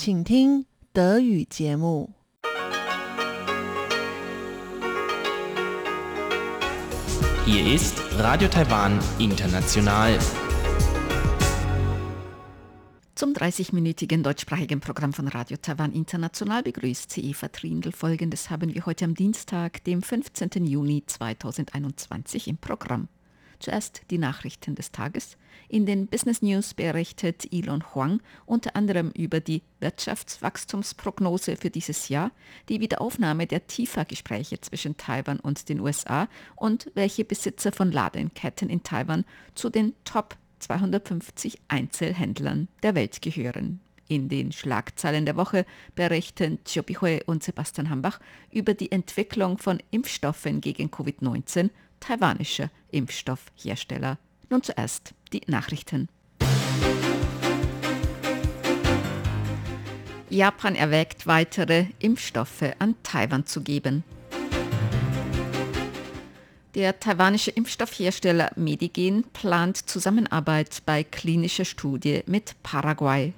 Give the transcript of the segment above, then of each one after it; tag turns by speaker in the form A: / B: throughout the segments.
A: 请听德语节目。
B: Hier ist Radio Taiwan International.
C: Zum 30-minütigen deutschsprachigen Programm von Radio Taiwan International begrüßt sie Eva Trindl. Folgendes haben wir heute am Dienstag, dem 15. Juni 2021 im Programm. Zuerst die Nachrichten des Tages. In den Business News berichtet Elon Huang unter anderem über die Wirtschaftswachstumsprognose für dieses Jahr, die Wiederaufnahme der TIFA-Gespräche zwischen Taiwan und den USA und welche Besitzer von Ladenketten in Taiwan zu den Top 250 Einzelhändlern der Welt gehören. In den Schlagzeilen der Woche berichten Chobi Hui und Sebastian Hambach über die Entwicklung von Impfstoffen gegen Covid-19 taiwanischer Impfstoffhersteller. Nun zuerst die Nachrichten. Japan erwägt, weitere Impfstoffe an Taiwan zu geben. Der taiwanische Impfstoffhersteller Medigen plant Zusammenarbeit bei klinischer Studie mit Paraguay.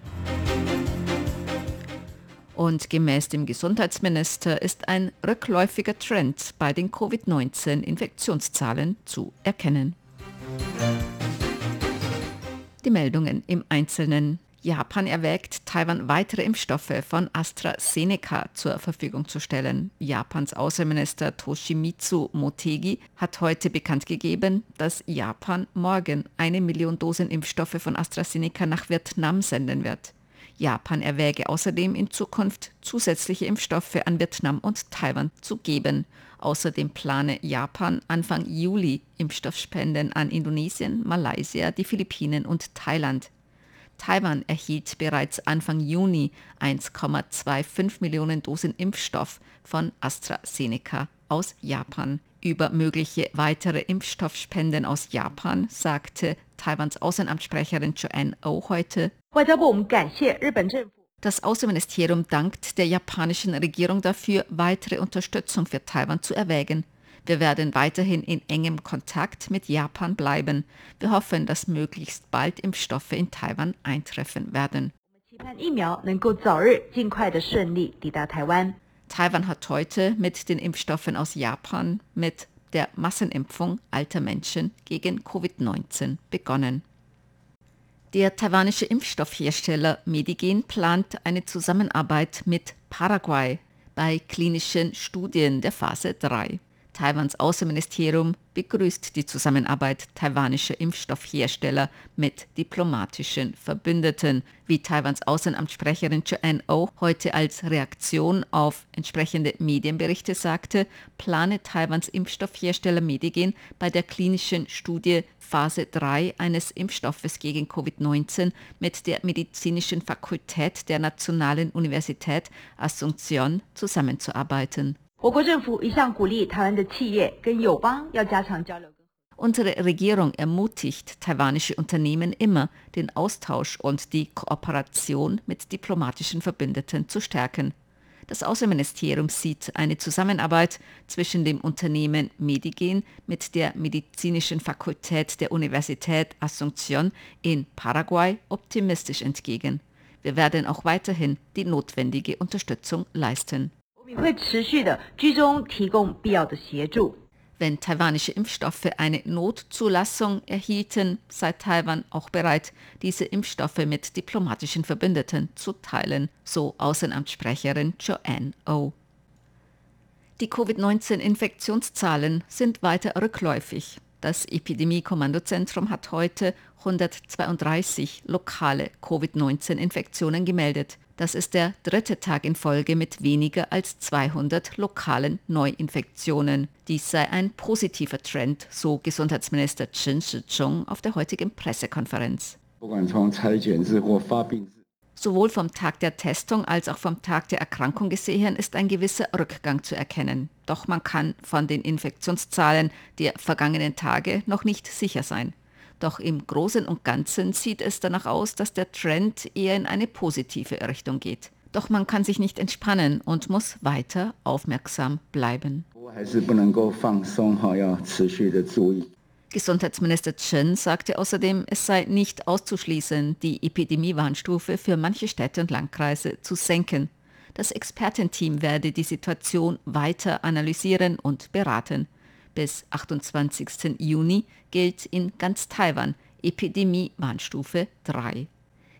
C: Und gemäß dem Gesundheitsminister ist ein rückläufiger Trend bei den Covid-19-Infektionszahlen zu erkennen. Die Meldungen im Einzelnen. Japan erwägt, Taiwan weitere Impfstoffe von AstraZeneca zur Verfügung zu stellen. Japans Außenminister Toshimitsu Motegi hat heute bekannt gegeben, dass Japan morgen eine Million Dosen Impfstoffe von AstraZeneca nach Vietnam senden wird. Japan erwäge außerdem in Zukunft zusätzliche Impfstoffe an Vietnam und Taiwan zu geben. Außerdem plane Japan Anfang Juli Impfstoffspenden an Indonesien, Malaysia, die Philippinen und Thailand. Taiwan erhielt bereits Anfang Juni 1,25 Millionen Dosen Impfstoff von AstraZeneca aus Japan. Über mögliche weitere Impfstoffspenden aus Japan sagte Taiwans Außenamtssprecherin Joanne O oh heute, das Außenministerium dankt der japanischen Regierung dafür, weitere Unterstützung für Taiwan zu erwägen. Wir werden weiterhin in engem Kontakt mit Japan bleiben. Wir hoffen, dass möglichst bald Impfstoffe in Taiwan eintreffen werden. Taiwan hat heute mit den Impfstoffen aus Japan mit der Massenimpfung alter Menschen gegen Covid-19 begonnen. Der taiwanische Impfstoffhersteller Medigen plant eine Zusammenarbeit mit Paraguay bei klinischen Studien der Phase 3. Taiwans Außenministerium begrüßt die Zusammenarbeit taiwanischer Impfstoffhersteller mit diplomatischen Verbündeten, wie Taiwans Außenamtssprecherin Joanne O heute als Reaktion auf entsprechende Medienberichte sagte, plane Taiwans Impfstoffhersteller Medigen bei der klinischen Studie Phase 3 eines Impfstoffes gegen Covid-19 mit der Medizinischen Fakultät der Nationalen Universität Asunción zusammenzuarbeiten. Unsere Regierung ermutigt taiwanische Unternehmen immer, den Austausch und die Kooperation mit diplomatischen Verbündeten zu stärken. Das Außenministerium sieht eine Zusammenarbeit zwischen dem Unternehmen Medigen mit der Medizinischen Fakultät der Universität Asunción in Paraguay optimistisch entgegen. Wir werden auch weiterhin die notwendige Unterstützung leisten. Wenn taiwanische Impfstoffe eine Notzulassung erhielten, sei Taiwan auch bereit, diese Impfstoffe mit diplomatischen Verbündeten zu teilen, so Außenamtssprecherin Joanne O. Die Covid-19-Infektionszahlen sind weiter rückläufig. Das Epidemie-Kommandozentrum hat heute 132 lokale Covid-19-Infektionen gemeldet. Das ist der dritte Tag in Folge mit weniger als 200 lokalen Neuinfektionen. Dies sei ein positiver Trend, so Gesundheitsminister Chen Shih-chung auf der heutigen Pressekonferenz. Sowohl vom Tag der Testung als auch vom Tag der Erkrankung gesehen ist ein gewisser Rückgang zu erkennen. Doch man kann von den Infektionszahlen der vergangenen Tage noch nicht sicher sein. Doch im Großen und Ganzen sieht es danach aus, dass der Trend eher in eine positive Richtung geht. Doch man kann sich nicht entspannen und muss weiter aufmerksam bleiben. Gesundheitsminister Chen sagte außerdem, es sei nicht auszuschließen, die Epidemiewarnstufe für manche Städte und Landkreise zu senken. Das Expertenteam werde die Situation weiter analysieren und beraten. Bis 28. Juni gilt in ganz Taiwan Epidemie-Warnstufe 3.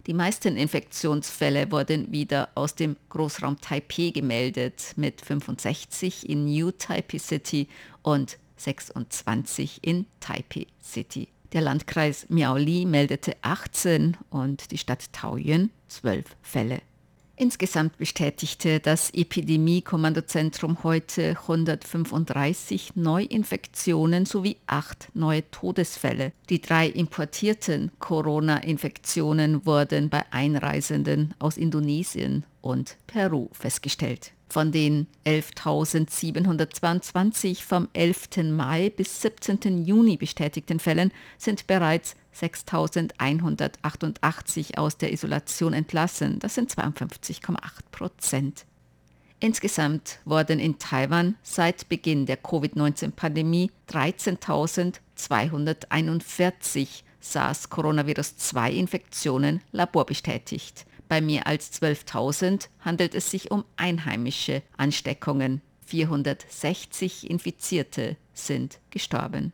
C: Die meisten Infektionsfälle wurden wieder aus dem Großraum Taipei gemeldet, mit 65 in New Taipei City und 26 in Taipei City. Der Landkreis Miaoli meldete 18 und die Stadt Taoyuan 12 Fälle. Insgesamt bestätigte das Epidemie-Kommandozentrum heute 135 Neuinfektionen sowie acht neue Todesfälle. Die drei importierten Corona-Infektionen wurden bei Einreisenden aus Indonesien und Peru festgestellt. Von den 11.722 vom 11. Mai bis 17. Juni bestätigten Fällen sind bereits 6.188 aus der Isolation entlassen. Das sind 52,8 Prozent. Insgesamt wurden in Taiwan seit Beginn der Covid-19-Pandemie 13.241 SARS-Coronavirus-2-Infektionen laborbestätigt. Bei mehr als 12.000 handelt es sich um einheimische Ansteckungen. 460 Infizierte sind gestorben.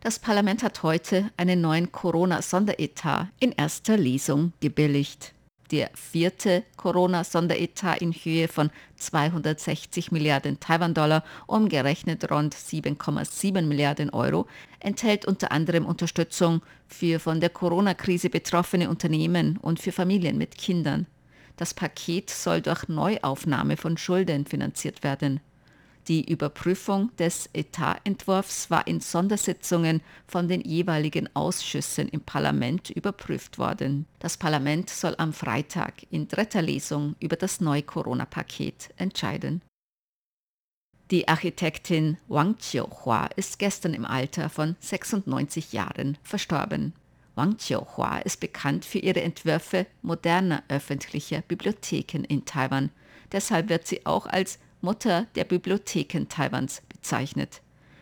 C: Das Parlament hat heute einen neuen Corona-Sonderetat in erster Lesung gebilligt der vierte Corona-Sonderetat in Höhe von 260 Milliarden Taiwan-Dollar, umgerechnet rund 7,7 Milliarden Euro, enthält unter anderem Unterstützung für von der Corona-Krise betroffene Unternehmen und für Familien mit Kindern. Das Paket soll durch Neuaufnahme von Schulden finanziert werden. Die Überprüfung des Etatentwurfs war in Sondersitzungen von den jeweiligen Ausschüssen im Parlament überprüft worden. Das Parlament soll am Freitag in dritter Lesung über das neue Corona-Paket entscheiden. Die Architektin Wang Qiuhua ist gestern im Alter von 96 Jahren verstorben. Wang Qiuhua ist bekannt für ihre Entwürfe moderner öffentlicher Bibliotheken in Taiwan. Deshalb wird sie auch als Mutter der Bibliotheken Taiwans bezeichnet.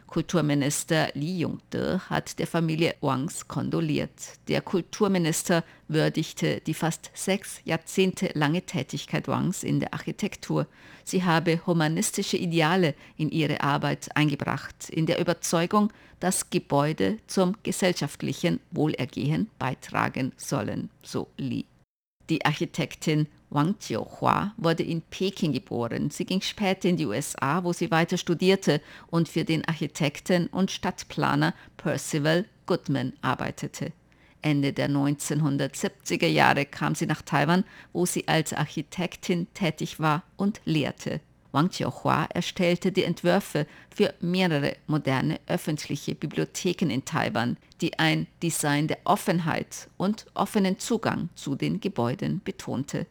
C: Kulturminister Li Yongde hat der Familie Wangs kondoliert. Der Kulturminister würdigte die fast sechs Jahrzehnte lange Tätigkeit Wangs in der Architektur. Sie habe humanistische Ideale in ihre Arbeit eingebracht, in der Überzeugung, dass Gebäude zum gesellschaftlichen Wohlergehen beitragen sollen, so Li. Die Architektin Wang Jiuhua wurde in Peking geboren. Sie ging später in die USA, wo sie weiter studierte und für den Architekten und Stadtplaner Percival Goodman arbeitete. Ende der 1970er Jahre kam sie nach Taiwan, wo sie als Architektin tätig war und lehrte. Wang Qiuhua erstellte die Entwürfe für mehrere moderne öffentliche Bibliotheken in Taiwan, die ein Design der Offenheit und offenen Zugang zu den Gebäuden betonte.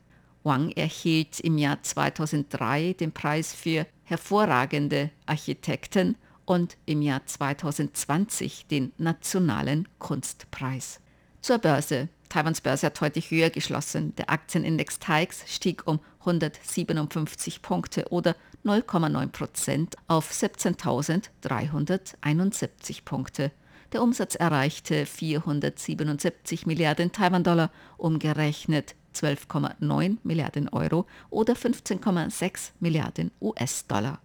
C: Wang erhielt im Jahr 2003 den Preis für hervorragende Architekten und im Jahr 2020 den Nationalen Kunstpreis. Zur Börse. Taiwans Börse hat heute höher geschlossen. Der Aktienindex TAIX stieg um 157 Punkte oder 0,9 Prozent auf 17.371 Punkte. Der Umsatz erreichte 477 Milliarden Taiwan-Dollar, umgerechnet 12,9 Milliarden Euro oder 15,6 Milliarden US-Dollar.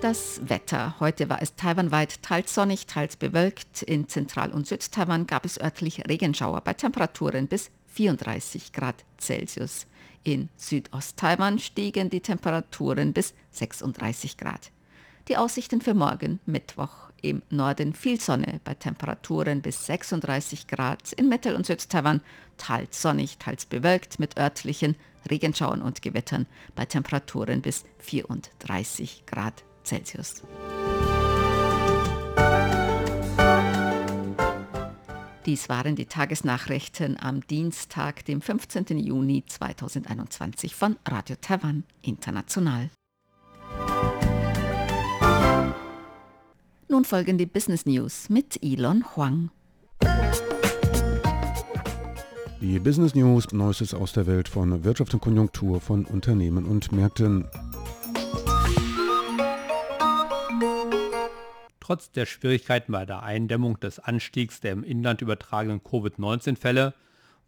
C: Das Wetter. Heute war es taiwanweit teils sonnig, teils bewölkt. In Zentral- und Südtaiwan gab es örtlich Regenschauer bei Temperaturen bis 34 Grad Celsius. In Südost-Taiwan stiegen die Temperaturen bis 36 Grad. Die Aussichten für morgen, Mittwoch. Im Norden viel Sonne bei Temperaturen bis 36 Grad. In Mittel- und Südtaiwan teils sonnig, teils bewölkt mit örtlichen Regenschauern und Gewittern bei Temperaturen bis 34 Grad Celsius. Dies waren die Tagesnachrichten am Dienstag, dem 15. Juni 2021 von Radio Taiwan International. nun folgen die Business News mit Elon Huang.
D: Die Business News, Neuestes aus der Welt von Wirtschaft und Konjunktur von Unternehmen und Märkten.
E: Trotz der Schwierigkeiten bei der Eindämmung des Anstiegs der im Inland übertragenen Covid-19-Fälle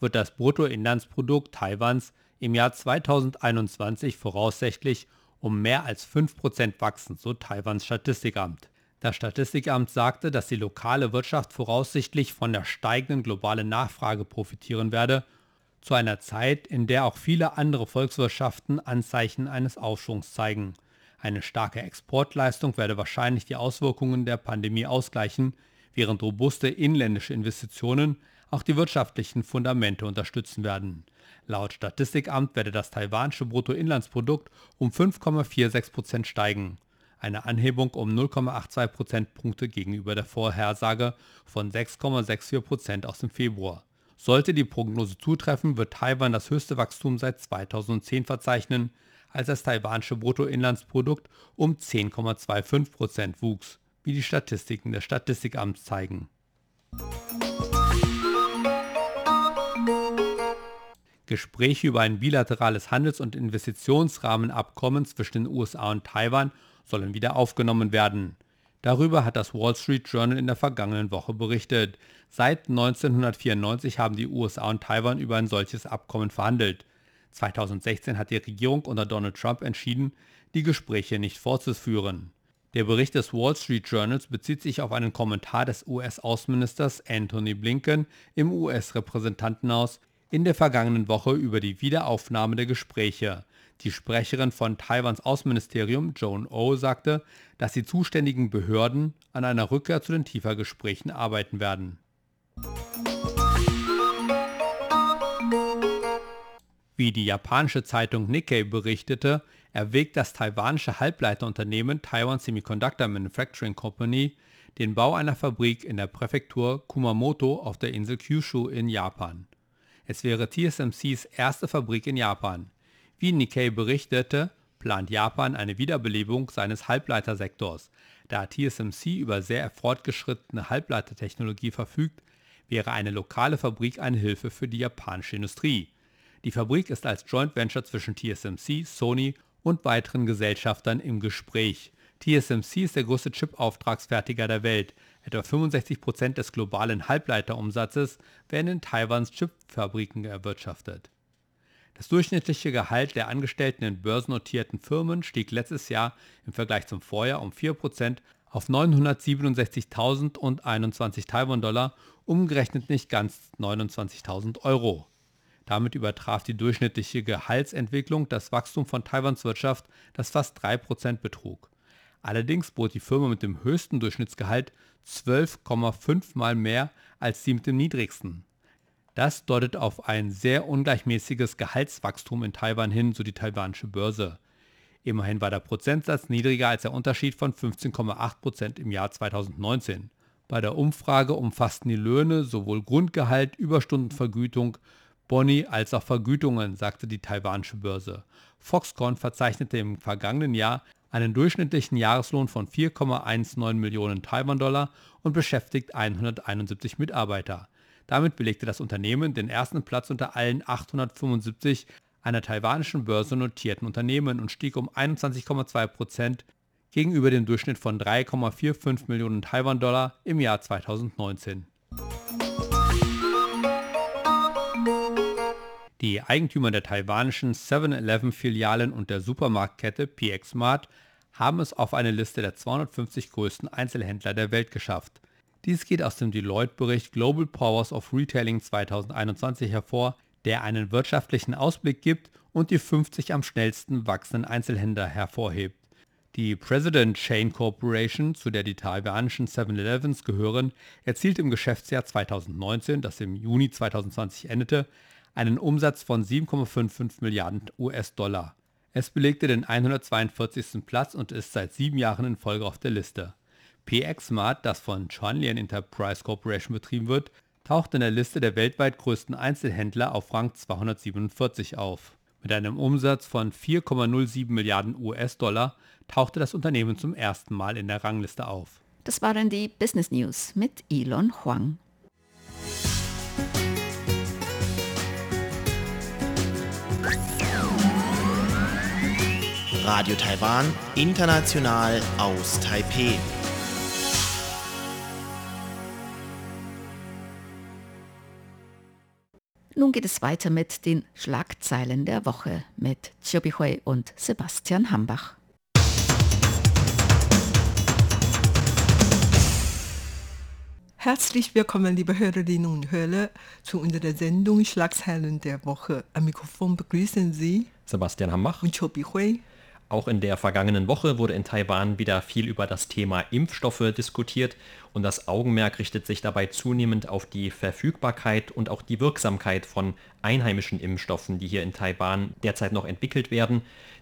E: wird das Bruttoinlandsprodukt Taiwans im Jahr 2021 voraussichtlich um mehr als 5% wachsen, so Taiwans Statistikamt. Das Statistikamt sagte, dass die lokale Wirtschaft voraussichtlich von der steigenden globalen Nachfrage profitieren werde, zu einer Zeit, in der auch viele andere Volkswirtschaften Anzeichen eines Aufschwungs zeigen. Eine starke Exportleistung werde wahrscheinlich die Auswirkungen der Pandemie ausgleichen, während robuste inländische Investitionen auch die wirtschaftlichen Fundamente unterstützen werden. Laut Statistikamt werde das taiwanische Bruttoinlandsprodukt um 5,46% steigen, eine Anhebung um 0,82 Prozentpunkte gegenüber der Vorhersage von 6,64% aus dem Februar. Sollte die Prognose zutreffen, wird Taiwan das höchste Wachstum seit 2010 verzeichnen, als das taiwanische Bruttoinlandsprodukt um 10,25% wuchs, wie die Statistiken des Statistikamts zeigen. Gespräche über ein bilaterales Handels- und Investitionsrahmenabkommen zwischen den USA und Taiwan sollen wieder aufgenommen werden. Darüber hat das Wall Street Journal in der vergangenen Woche berichtet. Seit 1994 haben die USA und Taiwan über ein solches Abkommen verhandelt. 2016 hat die Regierung unter Donald Trump entschieden, die Gespräche nicht fortzuführen. Der Bericht des Wall Street Journals bezieht sich auf einen Kommentar des US-Außenministers Anthony Blinken im US-Repräsentantenhaus in der vergangenen Woche über die Wiederaufnahme der Gespräche. Die Sprecherin von Taiwans Außenministerium, Joan O, oh, sagte, dass die zuständigen Behörden an einer Rückkehr zu den Tiefergesprächen arbeiten werden. Wie die japanische Zeitung Nikkei berichtete, erwägt das taiwanische Halbleiterunternehmen Taiwan Semiconductor Manufacturing Company den Bau einer Fabrik in der Präfektur Kumamoto auf der Insel Kyushu in Japan. Es wäre TSMCs erste Fabrik in Japan. Wie Nikkei berichtete, plant Japan eine Wiederbelebung seines Halbleitersektors. Da TSMC über sehr fortgeschrittene Halbleitertechnologie verfügt, wäre eine lokale Fabrik eine Hilfe für die japanische Industrie. Die Fabrik ist als Joint Venture zwischen TSMC, Sony und weiteren Gesellschaftern im Gespräch. TSMC ist der größte Chip-Auftragsfertiger der Welt. Etwa 65% des globalen Halbleiterumsatzes werden in Taiwans Chipfabriken erwirtschaftet. Das durchschnittliche Gehalt der Angestellten in börsennotierten Firmen stieg letztes Jahr im Vergleich zum Vorjahr um 4% auf 967.021 Taiwan-Dollar, umgerechnet nicht ganz 29.000 Euro. Damit übertraf die durchschnittliche Gehaltsentwicklung das Wachstum von Taiwans Wirtschaft, das fast 3% betrug. Allerdings bot die Firma mit dem höchsten Durchschnittsgehalt 12,5 mal mehr als die mit dem niedrigsten. Das deutet auf ein sehr ungleichmäßiges Gehaltswachstum in Taiwan hin, so die taiwanische Börse. Immerhin war der Prozentsatz niedriger als der Unterschied von 15,8% im Jahr 2019. Bei der Umfrage umfassten die Löhne sowohl Grundgehalt, Überstundenvergütung, Boni als auch Vergütungen, sagte die taiwanische Börse. Foxconn verzeichnete im vergangenen Jahr einen durchschnittlichen Jahreslohn von 4,19 Millionen Taiwan-Dollar und beschäftigt 171 Mitarbeiter. Damit belegte das Unternehmen den ersten Platz unter allen 875 einer taiwanischen Börse notierten Unternehmen und stieg um 21,2 Prozent gegenüber dem Durchschnitt von 3,45 Millionen Taiwan-Dollar im Jahr 2019. Die Eigentümer der taiwanischen 7-Eleven-Filialen und der Supermarktkette PX Mart haben es auf eine Liste der 250 größten Einzelhändler der Welt geschafft. Dies geht aus dem Deloitte-Bericht Global Powers of Retailing 2021 hervor, der einen wirtschaftlichen Ausblick gibt und die 50 am schnellsten wachsenden Einzelhändler hervorhebt. Die President Chain Corporation, zu der die taiwanischen 7-Elevens gehören, erzielte im Geschäftsjahr 2019, das im Juni 2020 endete, einen Umsatz von 7,55 Milliarden US-Dollar. Es belegte den 142. Platz und ist seit sieben Jahren in Folge auf der Liste. PXMart, das von Chanlian Enterprise Corporation betrieben wird, taucht in der Liste der weltweit größten Einzelhändler auf Rang 247 auf. Mit einem Umsatz von 4,07 Milliarden US-Dollar tauchte das Unternehmen zum ersten Mal in der Rangliste auf.
C: Das waren die Business News mit Elon Huang.
B: Radio Taiwan, international aus Taipeh.
C: Nun geht es weiter mit den Schlagzeilen der Woche mit Hui und Sebastian Hambach.
A: Herzlich willkommen, liebe Hörerinnen und Hörer, zu unserer Sendung Schlagzeilen der Woche. Am Mikrofon begrüßen Sie
B: Sebastian Hambach
A: und Chobi Hui.
B: Auch in der vergangenen Woche wurde in Taiwan wieder viel über das Thema Impfstoffe diskutiert und das Augenmerk richtet sich dabei zunehmend auf die Verfügbarkeit und auch die Wirksamkeit von einheimischen Impfstoffen, die hier in Taiwan derzeit noch entwickelt werden.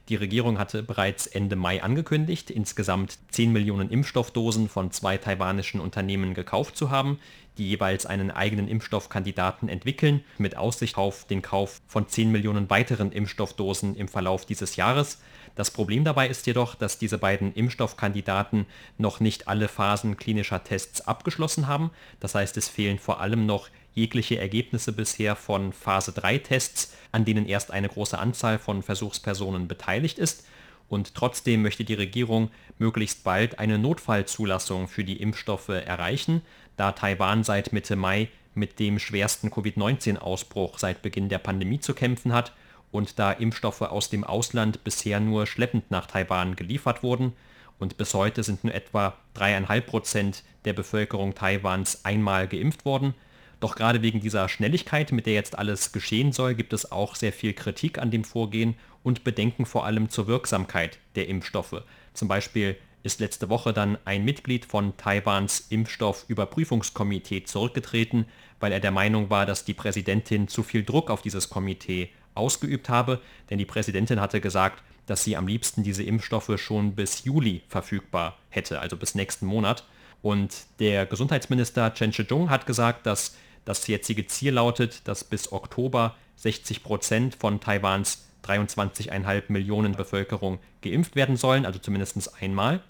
B: Die Regierung hatte bereits Ende Mai angekündigt, insgesamt 10 Millionen Impfstoffdosen von zwei taiwanischen Unternehmen gekauft zu haben, die jeweils einen eigenen Impfstoffkandidaten entwickeln, mit Aussicht auf den Kauf von 10 Millionen weiteren Impfstoffdosen im Verlauf dieses Jahres. Das Problem dabei ist jedoch, dass diese beiden Impfstoffkandidaten noch nicht alle Phasen klinischer Tests abgeschlossen haben. Das heißt, es fehlen vor allem noch jegliche Ergebnisse bisher von Phase 3 Tests, an denen erst eine große Anzahl von Versuchspersonen beteiligt ist. Und trotzdem möchte die Regierung möglichst bald eine Notfallzulassung für die Impfstoffe erreichen, da Taiwan seit Mitte Mai mit dem schwersten Covid-19-Ausbruch seit Beginn der Pandemie zu kämpfen hat und da Impfstoffe aus dem Ausland bisher nur schleppend nach Taiwan geliefert wurden und bis heute sind nur etwa 3,5 Prozent der Bevölkerung Taiwans einmal geimpft worden. Doch gerade wegen dieser Schnelligkeit, mit der jetzt alles geschehen soll, gibt es auch sehr viel Kritik an dem Vorgehen und Bedenken vor allem zur Wirksamkeit der Impfstoffe. Zum Beispiel ist letzte Woche dann ein Mitglied von Taiwans Impfstoffüberprüfungskomitee zurückgetreten, weil er der Meinung war, dass die Präsidentin zu viel Druck auf dieses Komitee ausgeübt habe, denn die Präsidentin hatte gesagt, dass sie am liebsten diese Impfstoffe schon bis Juli verfügbar hätte, also bis nächsten Monat. Und der Gesundheitsminister Chen Shih-chung hat gesagt, dass das jetzige Ziel lautet, dass bis Oktober 60 Prozent von Taiwans 23,5 Millionen Bevölkerung geimpft werden sollen, also zumindest einmal.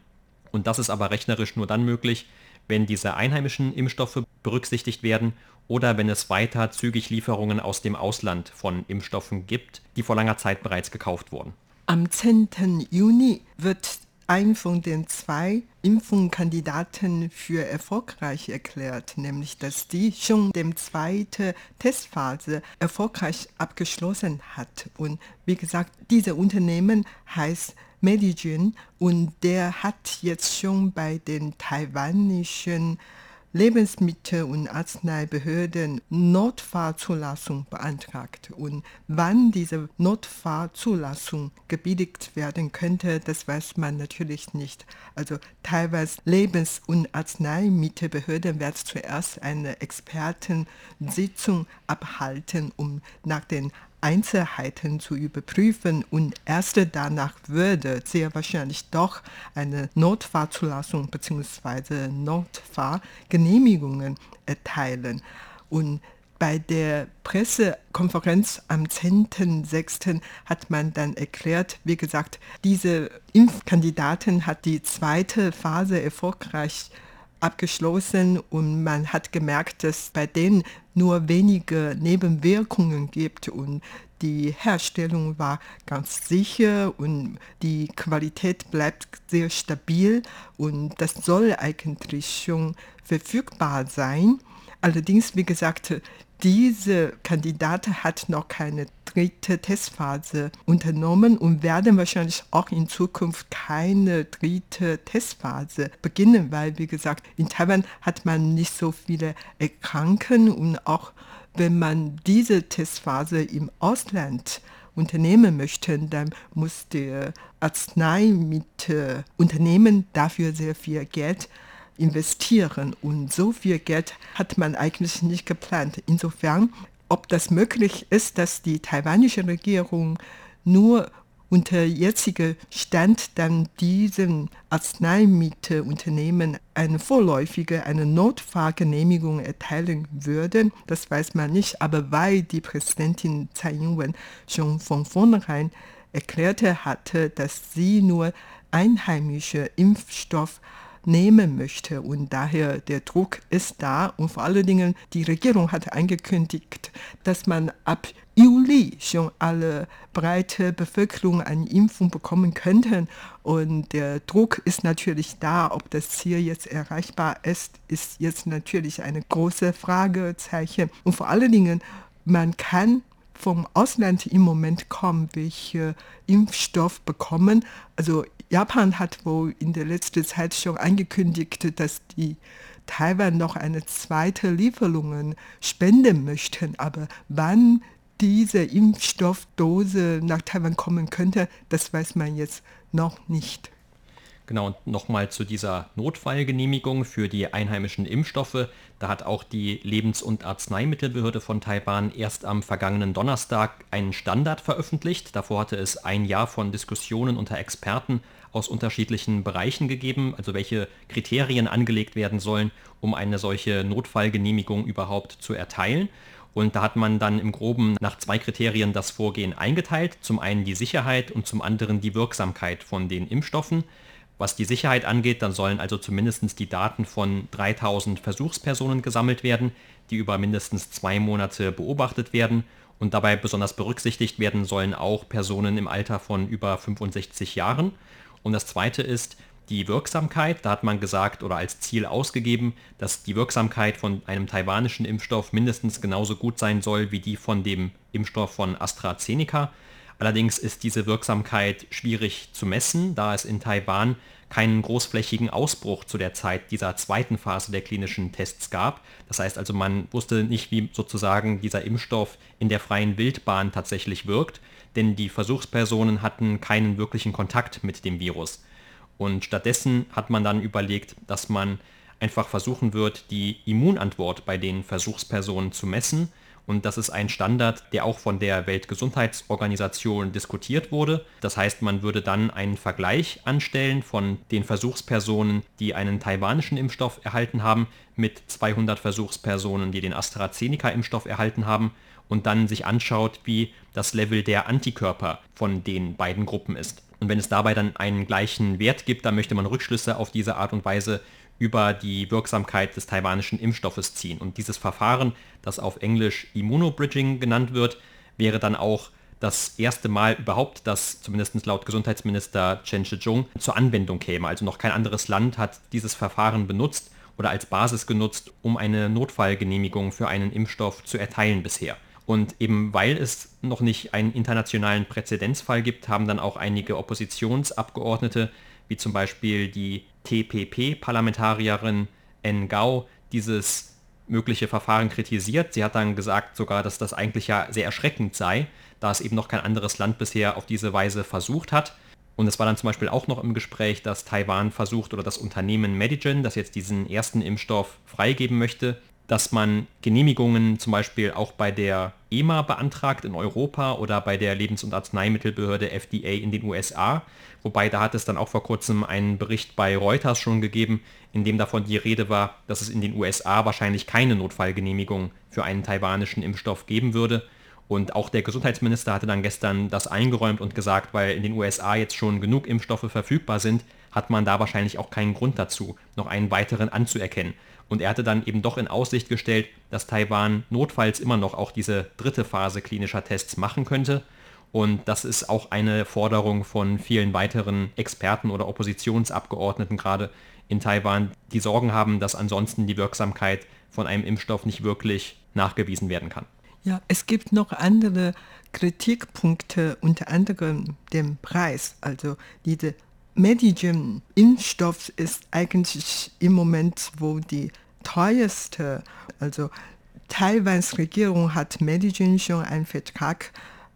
B: Und das ist aber rechnerisch nur dann möglich, wenn diese einheimischen Impfstoffe berücksichtigt werden oder wenn es weiter zügig Lieferungen aus dem Ausland von Impfstoffen gibt, die vor langer Zeit bereits gekauft wurden.
A: Am 10. Juni wird ein von den zwei Impfungskandidaten für erfolgreich erklärt, nämlich dass die schon die zweite Testphase erfolgreich abgeschlossen hat. Und wie gesagt, dieses Unternehmen heißt Medigen und der hat jetzt schon bei den taiwanischen Lebensmittel- und Arzneibehörden Notfallzulassung beantragt. Und wann diese Notfallzulassung gebilligt werden könnte, das weiß man natürlich nicht. Also teilweise Lebens- und Arzneimittelbehörden werden zuerst eine Expertensitzung abhalten, um nach den Einzelheiten zu überprüfen und erst danach würde sehr wahrscheinlich doch eine Notfahrzulassung bzw. Notfahrgenehmigungen erteilen. Und bei der Pressekonferenz am 10.06. hat man dann erklärt, wie gesagt, diese Impfkandidaten hat die zweite Phase erfolgreich abgeschlossen und man hat gemerkt, dass bei denen nur wenige Nebenwirkungen gibt und die Herstellung war ganz sicher und die Qualität bleibt sehr stabil und das soll eigentlich schon verfügbar sein. Allerdings, wie gesagt, diese Kandidat hat noch keine dritte Testphase unternommen und werden wahrscheinlich auch in Zukunft keine dritte Testphase beginnen, weil, wie gesagt, in Taiwan hat man nicht so viele Erkrankungen und auch wenn man diese Testphase im Ausland unternehmen möchte, dann muss der Arzneimittelunternehmen dafür sehr viel Geld investieren. Und so viel Geld hat man eigentlich nicht geplant. Insofern, ob das möglich ist, dass die taiwanische Regierung nur unter jetziger Stand dann diesen Arzneimittelunternehmen eine vorläufige, eine Notfahrgenehmigung erteilen würden, das weiß man nicht. Aber weil die Präsidentin Tsai Ing-wen schon von vornherein erklärte hatte, dass sie nur einheimische Impfstoff nehmen möchte. Und daher der Druck ist da. Und vor allen Dingen, die Regierung hat angekündigt, dass man ab Juli schon alle breite Bevölkerung eine Impfung bekommen könnten. Und der Druck ist natürlich da. Ob das Ziel jetzt erreichbar ist, ist jetzt natürlich eine große Fragezeichen. Und vor allen Dingen, man kann vom Ausland im Moment kaum welche Impfstoff bekommen. Also Japan hat wohl in der letzten Zeit schon angekündigt, dass die Taiwan noch eine zweite Lieferung spenden möchten. Aber wann diese Impfstoffdose nach Taiwan kommen könnte, das weiß man jetzt noch nicht.
B: Genau, und nochmal zu dieser Notfallgenehmigung für die einheimischen Impfstoffe. Da hat auch die Lebens- und Arzneimittelbehörde von Taiwan erst am vergangenen Donnerstag einen Standard veröffentlicht. Davor hatte es ein Jahr von Diskussionen unter Experten aus unterschiedlichen Bereichen gegeben, also welche Kriterien angelegt werden sollen, um eine solche Notfallgenehmigung überhaupt zu erteilen. Und da hat man dann im groben nach zwei Kriterien das Vorgehen eingeteilt. Zum einen die Sicherheit und zum anderen die Wirksamkeit von den Impfstoffen. Was die Sicherheit angeht, dann sollen also zumindest die Daten von 3000 Versuchspersonen gesammelt werden, die über mindestens zwei Monate beobachtet werden. Und dabei besonders berücksichtigt werden sollen auch Personen im Alter von über 65 Jahren. Und das Zweite ist die Wirksamkeit. Da hat man gesagt oder als Ziel ausgegeben, dass die Wirksamkeit von einem taiwanischen Impfstoff mindestens genauso gut sein soll wie die von dem Impfstoff von AstraZeneca. Allerdings ist diese Wirksamkeit schwierig zu messen, da es in Taiwan keinen großflächigen Ausbruch zu der Zeit dieser zweiten Phase der klinischen Tests gab. Das heißt also, man wusste nicht, wie sozusagen dieser Impfstoff in der freien Wildbahn tatsächlich wirkt, denn die Versuchspersonen hatten keinen wirklichen Kontakt mit dem Virus. Und stattdessen hat man dann überlegt, dass man einfach versuchen wird, die Immunantwort bei den Versuchspersonen zu messen und das ist ein Standard, der auch von der Weltgesundheitsorganisation diskutiert wurde. Das heißt, man würde dann einen Vergleich anstellen von den Versuchspersonen, die einen taiwanischen Impfstoff erhalten haben, mit 200 Versuchspersonen, die den AstraZeneca-Impfstoff erhalten haben und dann sich anschaut, wie das Level der Antikörper von den beiden Gruppen ist. Und wenn es dabei dann einen gleichen Wert gibt, dann möchte man Rückschlüsse auf diese Art und Weise über die Wirksamkeit des taiwanischen Impfstoffes ziehen. Und dieses Verfahren, das auf Englisch Immunobridging genannt wird, wäre dann auch das erste Mal überhaupt, dass zumindest laut Gesundheitsminister Chen Shih-chung zur Anwendung käme. Also noch kein anderes Land hat dieses Verfahren benutzt oder als Basis genutzt, um eine Notfallgenehmigung für einen Impfstoff zu erteilen bisher. Und eben weil es noch nicht einen internationalen Präzedenzfall gibt, haben dann auch einige Oppositionsabgeordnete, wie zum Beispiel die TPP-Parlamentarierin N. Gao dieses mögliche Verfahren kritisiert. Sie hat dann gesagt sogar, dass das eigentlich ja sehr erschreckend sei, da es eben noch kein anderes Land bisher auf diese Weise versucht hat. Und es war dann zum Beispiel auch noch im Gespräch, dass Taiwan versucht oder das Unternehmen Medigen, das jetzt diesen ersten Impfstoff freigeben möchte, dass man Genehmigungen zum Beispiel auch bei der EMA beantragt in Europa oder bei der Lebens- und Arzneimittelbehörde FDA in den USA. Wobei da hat es dann auch vor kurzem einen Bericht bei Reuters schon gegeben, in dem davon die Rede war, dass es in den USA wahrscheinlich keine Notfallgenehmigung für einen taiwanischen Impfstoff geben würde. Und auch der Gesundheitsminister hatte dann gestern das eingeräumt und gesagt, weil in den USA jetzt schon genug Impfstoffe verfügbar sind, hat man da wahrscheinlich auch keinen Grund dazu, noch einen weiteren anzuerkennen. Und er hatte dann eben doch in Aussicht gestellt, dass Taiwan notfalls immer noch auch diese dritte Phase klinischer Tests machen könnte. Und das ist auch eine Forderung von vielen weiteren Experten oder Oppositionsabgeordneten gerade in Taiwan, die Sorgen haben, dass ansonsten die Wirksamkeit von einem Impfstoff nicht wirklich nachgewiesen werden kann.
A: Ja, es gibt noch andere Kritikpunkte, unter anderem den Preis. Also diese Medigen-Impfstoff ist eigentlich im Moment wohl die teuerste. Also Taiwans Regierung hat Medigen schon einen Vertrag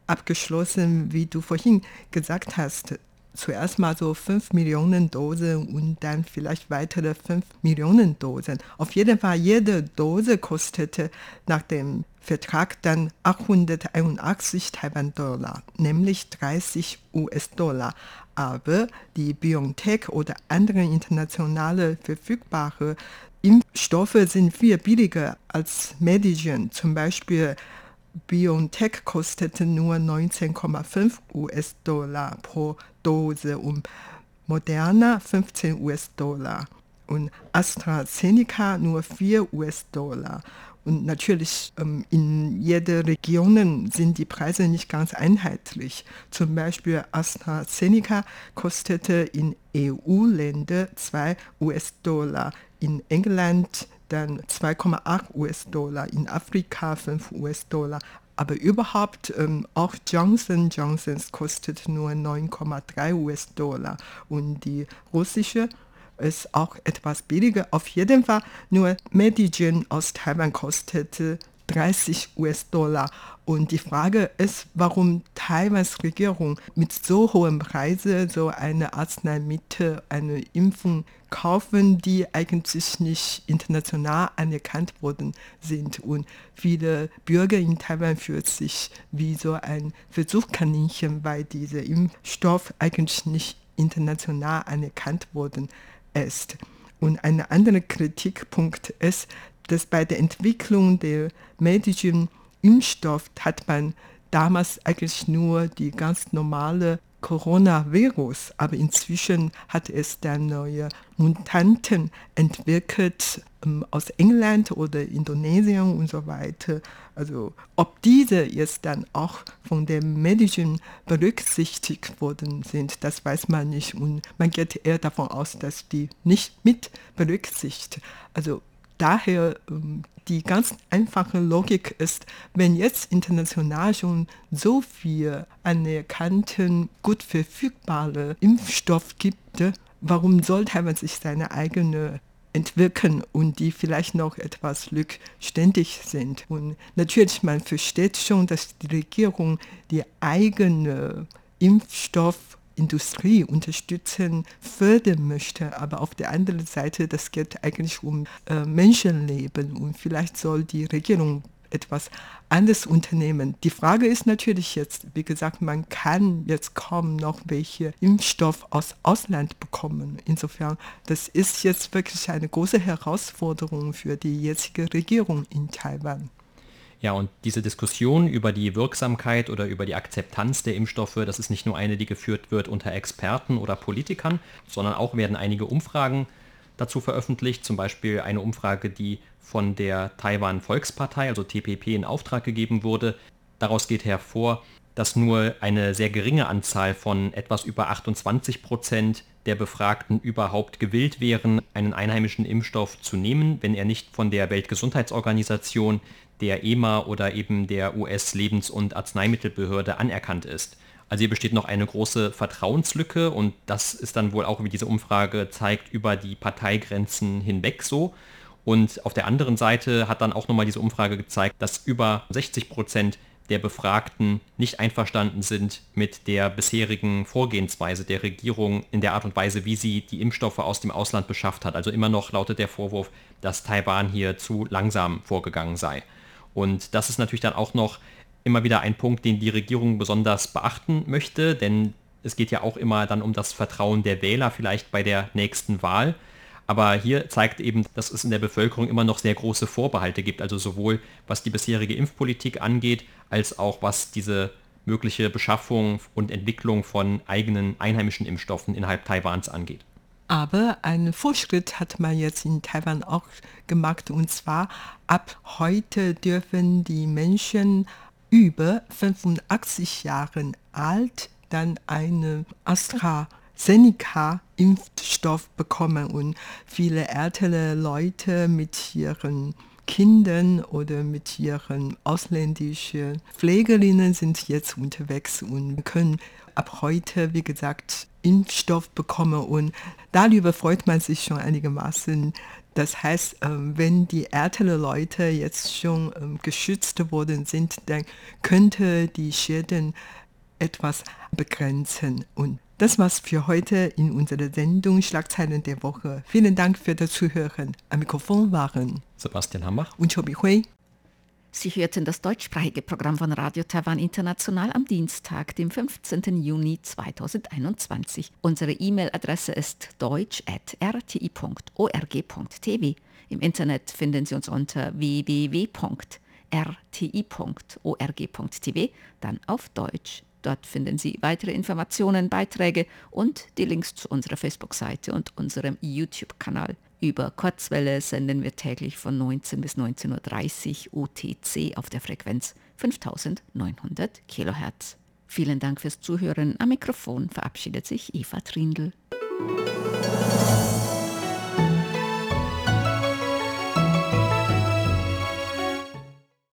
A: abgeschlossen, wie du vorhin gesagt hast. Zuerst mal so 5 Millionen Dosen und dann vielleicht weitere 5 Millionen Dosen. Auf jeden Fall, jede Dose kostete nach dem Vertrag dann 881 Taiwan-Dollar, nämlich 30 US-Dollar aber die BioNTech oder andere internationale verfügbare Impfstoffe sind viel billiger als Medigen. Zum Beispiel BioNTech kostete nur 19,5 US-Dollar pro Dose und Moderna 15 US-Dollar und AstraZeneca nur 4 US-Dollar. Und natürlich ähm, in jeder Region sind die Preise nicht ganz einheitlich. Zum Beispiel AstraZeneca kostete in EU-Ländern 2 US-Dollar, in England dann 2,8 US-Dollar, in Afrika 5 US-Dollar. Aber überhaupt ähm, auch Johnson Johnsons kostet nur 9,3 US-Dollar und die russische ist auch etwas billiger. Auf jeden Fall nur Medigen aus Taiwan kostete 30 US-Dollar. Und die Frage ist, warum Taiwans Regierung mit so hohem Preise so eine Arzneimittel, eine Impfung kaufen, die eigentlich nicht international anerkannt worden sind. Und viele Bürger in Taiwan fühlen sich wie so ein Versuchskaninchen, weil dieser Impfstoff eigentlich nicht international anerkannt worden ist. Und ein anderer Kritikpunkt ist, dass bei der Entwicklung der medischen Impfstoff hat man damals eigentlich nur die ganz normale Coronavirus, aber inzwischen hat es dann neue Mutanten entwickelt ähm, aus England oder Indonesien und so weiter. Also ob diese jetzt dann auch von den Medien berücksichtigt worden sind, das weiß man nicht und man geht eher davon aus, dass die nicht mit berücksichtigt. Also daher ähm, die ganz einfache Logik ist, wenn jetzt international schon so viel anerkannten, gut verfügbare Impfstoff gibt, warum sollte man sich seine eigene entwickeln und die vielleicht noch etwas rückständig sind. Und natürlich, man versteht schon, dass die Regierung die eigene Impfstoff Industrie unterstützen, fördern möchte. Aber auf der anderen Seite, das geht eigentlich um äh, Menschenleben und vielleicht soll die Regierung etwas anderes unternehmen. Die Frage ist natürlich jetzt, wie gesagt, man kann jetzt kaum noch welche Impfstoff aus Ausland bekommen. Insofern, das ist jetzt wirklich eine große Herausforderung für die jetzige Regierung in Taiwan.
B: Ja, und diese Diskussion über die Wirksamkeit oder über die Akzeptanz der Impfstoffe, das ist nicht nur eine, die geführt wird unter Experten oder Politikern, sondern auch werden einige Umfragen dazu veröffentlicht, zum Beispiel eine Umfrage, die von der Taiwan Volkspartei, also TPP, in Auftrag gegeben wurde. Daraus geht hervor, dass nur eine sehr geringe Anzahl von etwas über 28 Prozent der Befragten überhaupt gewillt wären, einen einheimischen Impfstoff zu nehmen, wenn er nicht von der Weltgesundheitsorganisation der EMA oder eben der US-Lebens- und Arzneimittelbehörde anerkannt ist. Also hier besteht noch eine große Vertrauenslücke und das ist dann wohl auch, wie diese Umfrage zeigt, über die Parteigrenzen hinweg so. Und auf der anderen Seite hat dann auch nochmal diese Umfrage gezeigt, dass über 60 Prozent der Befragten nicht einverstanden sind mit der bisherigen Vorgehensweise der Regierung in der Art und Weise, wie sie die Impfstoffe aus dem Ausland beschafft hat. Also immer noch lautet der Vorwurf, dass Taiwan hier zu langsam vorgegangen sei. Und das ist natürlich dann auch noch immer wieder ein Punkt, den die Regierung besonders beachten möchte, denn es geht ja auch immer dann um das Vertrauen der Wähler vielleicht bei der nächsten Wahl. Aber hier zeigt eben, dass es in der Bevölkerung immer noch sehr große Vorbehalte gibt, also sowohl was die bisherige Impfpolitik angeht, als auch was diese mögliche Beschaffung und Entwicklung von eigenen einheimischen Impfstoffen innerhalb Taiwans angeht.
A: Aber einen Fortschritt hat man jetzt in Taiwan auch gemacht und zwar ab heute dürfen die Menschen über 85 Jahren alt dann eine AstraZeneca-Impfstoff bekommen. Und viele ältere Leute mit ihren Kindern oder mit ihren ausländischen Pflegerinnen sind jetzt unterwegs und können ab heute, wie gesagt, Impfstoff bekommen und darüber freut man sich schon einigermaßen. Das heißt, ähm, wenn die älteren Leute jetzt schon ähm, geschützt worden sind, dann könnte die Schäden etwas begrenzen. Und das war's für heute in unserer Sendung Schlagzeilen der Woche. Vielen Dank für das Zuhören. Am Mikrofon waren
B: Sebastian Hambach
A: und Chobi Hui.
C: Sie hörten das deutschsprachige Programm von Radio Taiwan International am Dienstag, dem 15. Juni 2021. Unsere E-Mail-Adresse ist deutsch.rti.org.tv. Im Internet finden Sie uns unter www.rti.org.tv, dann auf Deutsch. Dort finden Sie weitere Informationen, Beiträge und die Links zu unserer Facebook-Seite und unserem YouTube-Kanal. Über Kurzwelle senden wir täglich von 19 bis 19.30 Uhr UTC auf der Frequenz 5900 kHz. Vielen Dank fürs Zuhören. Am Mikrofon verabschiedet sich Eva Trindl.